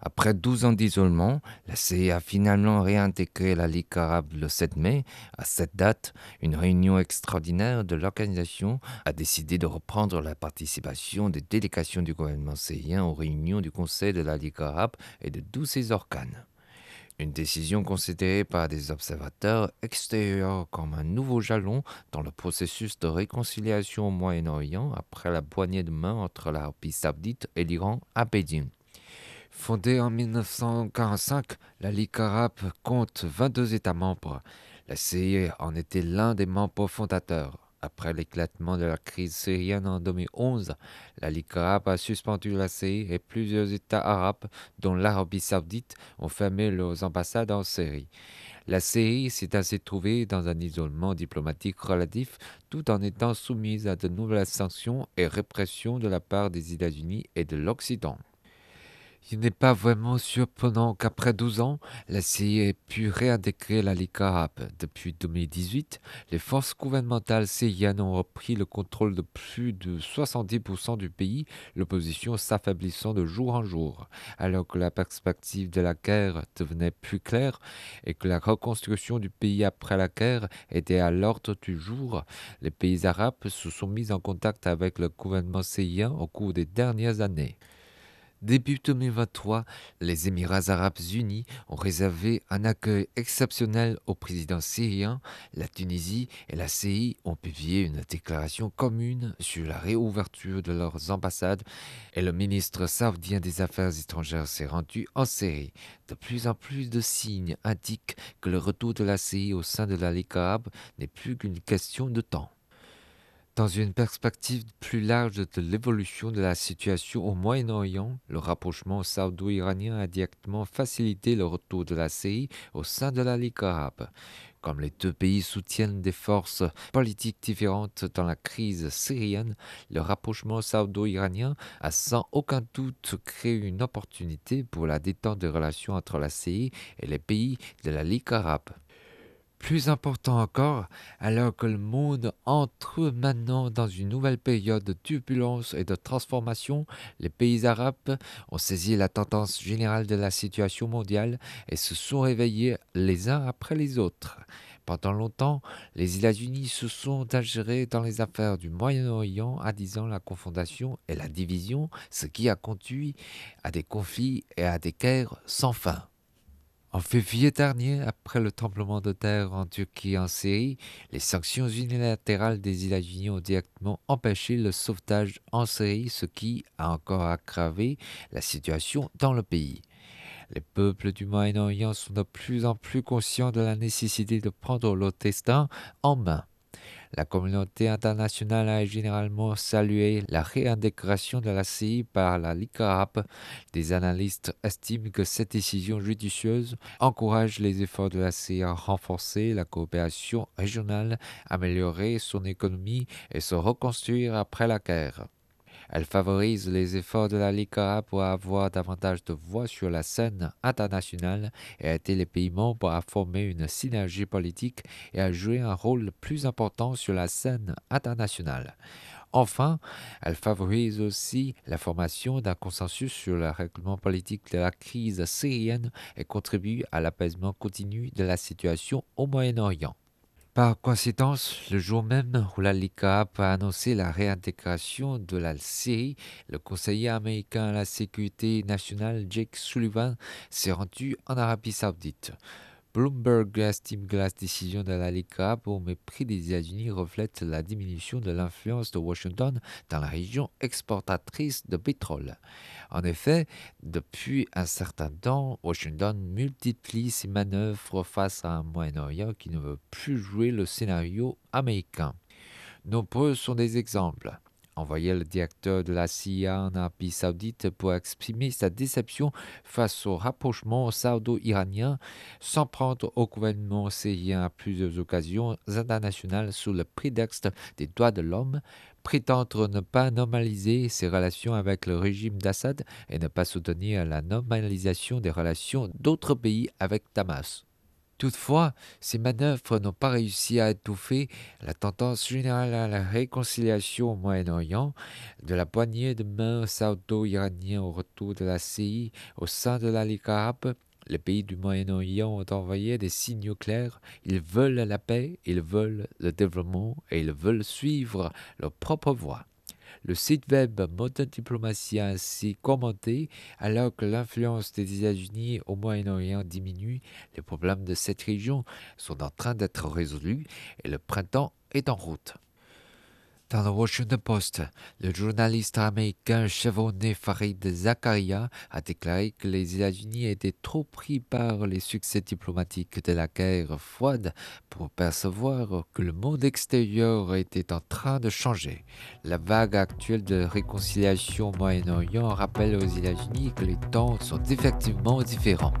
Après 12 ans d'isolement, la CE a finalement réintégré la Ligue arabe le 7 mai. À cette date, une réunion extraordinaire de l'organisation a décidé de reprendre la participation des délégations du gouvernement syrien aux réunions du Conseil de la Ligue arabe et de tous ses organes. Une décision considérée par des observateurs extérieurs comme un nouveau jalon dans le processus de réconciliation au Moyen-Orient après la poignée de main entre l'Arabie saoudite et l'Iran à Pékin. Fondée en 1945, la Ligue arabe compte 22 États membres. La CIE en était l'un des membres fondateurs. Après l'éclatement de la crise syrienne en 2011, la Ligue arabe a suspendu la CIE et plusieurs États arabes, dont l'Arabie saoudite, ont fermé leurs ambassades en Syrie. La CIE s'est ainsi trouvée dans un isolement diplomatique relatif tout en étant soumise à de nouvelles sanctions et répressions de la part des États-Unis et de l'Occident. Il n'est pas vraiment surprenant qu'après 12 ans, la CIA ait pu réintégrer la Ligue arabe. Depuis 2018, les forces gouvernementales syriennes ont repris le contrôle de plus de 70% du pays, l'opposition s'affaiblissant de jour en jour. Alors que la perspective de la guerre devenait plus claire et que la reconstruction du pays après la guerre était à l'ordre du jour, les pays arabes se sont mis en contact avec le gouvernement syrien au cours des dernières années. Début 2023, les Émirats arabes unis ont réservé un accueil exceptionnel au président syrien. La Tunisie et la CI ont publié une déclaration commune sur la réouverture de leurs ambassades et le ministre saoudien des Affaires étrangères s'est rendu en Syrie. De plus en plus de signes indiquent que le retour de la CI au sein de la Ligue n'est plus qu'une question de temps. Dans une perspective plus large de l'évolution de la situation au Moyen-Orient, le rapprochement saoudo-iranien a directement facilité le retour de la CI au sein de la Ligue arabe. Comme les deux pays soutiennent des forces politiques différentes dans la crise syrienne, le rapprochement saoudo-iranien a sans aucun doute créé une opportunité pour la détente des relations entre la CI et les pays de la Ligue arabe. Plus important encore, alors que le monde entre maintenant dans une nouvelle période de turbulence et de transformation, les pays arabes ont saisi la tendance générale de la situation mondiale et se sont réveillés les uns après les autres. Pendant longtemps, les États-Unis se sont ingérés dans les affaires du Moyen-Orient, disant la confondation et la division, ce qui a conduit à des conflits et à des guerres sans fin. En février dernier, après le tremblement de terre en Turquie et en Syrie, les sanctions unilatérales des États-Unis ont directement empêché le sauvetage en Syrie, ce qui a encore aggravé la situation dans le pays. Les peuples du Moyen-Orient sont de plus en plus conscients de la nécessité de prendre leur destin en main. La communauté internationale a généralement salué la réintégration de la CI par la Ligue arabe. Des analystes estiment que cette décision judicieuse encourage les efforts de la CI à renforcer la coopération régionale, améliorer son économie et se reconstruire après la guerre. Elle favorise les efforts de la arabe pour avoir davantage de voix sur la scène internationale et a aidé les pays membres à former une synergie politique et à jouer un rôle plus important sur la scène internationale. Enfin, elle favorise aussi la formation d'un consensus sur le règlement politique de la crise syrienne et contribue à l'apaisement continu de la situation au Moyen-Orient. Par coïncidence, le jour même où la Ligue arabe a annoncé la réintégration de la Syrie, le conseiller américain à la sécurité nationale Jake Sullivan s'est rendu en Arabie saoudite. Bloomberg estime que la décision de la Ligue arabe au mépris des États-Unis reflète la diminution de l'influence de Washington dans la région exportatrice de pétrole. En effet, depuis un certain temps, Washington multiplie ses manœuvres face à un Moyen-Orient qui ne veut plus jouer le scénario américain. Nombreux sont des exemples envoyé le directeur de la CIA en Arabie saoudite pour exprimer sa déception face au rapprochement saoudo-iranien, sans prendre au gouvernement syrien à plusieurs occasions internationales sous le prétexte des droits de l'homme, prétendre ne pas normaliser ses relations avec le régime d'Assad et ne pas soutenir la normalisation des relations d'autres pays avec Damas. Toutefois, ces manœuvres n'ont pas réussi à étouffer la tendance générale à la réconciliation au Moyen-Orient, de la poignée de main saoudo-iranien au retour de la CI au sein de la arabe. Les pays du Moyen-Orient ont envoyé des signaux clairs. Ils veulent la paix, ils veulent le développement et ils veulent suivre leur propre voie. Le site web Modern Diplomacy a ainsi commenté alors que l'influence des États-Unis au Moyen-Orient diminue, les problèmes de cette région sont en train d'être résolus et le printemps est en route. Dans le Washington Post, le journaliste américain chevronné Farid Zakaria a déclaré que les États-Unis étaient trop pris par les succès diplomatiques de la guerre froide pour percevoir que le monde extérieur était en train de changer. La vague actuelle de réconciliation au Moyen-Orient rappelle aux États-Unis que les temps sont effectivement différents.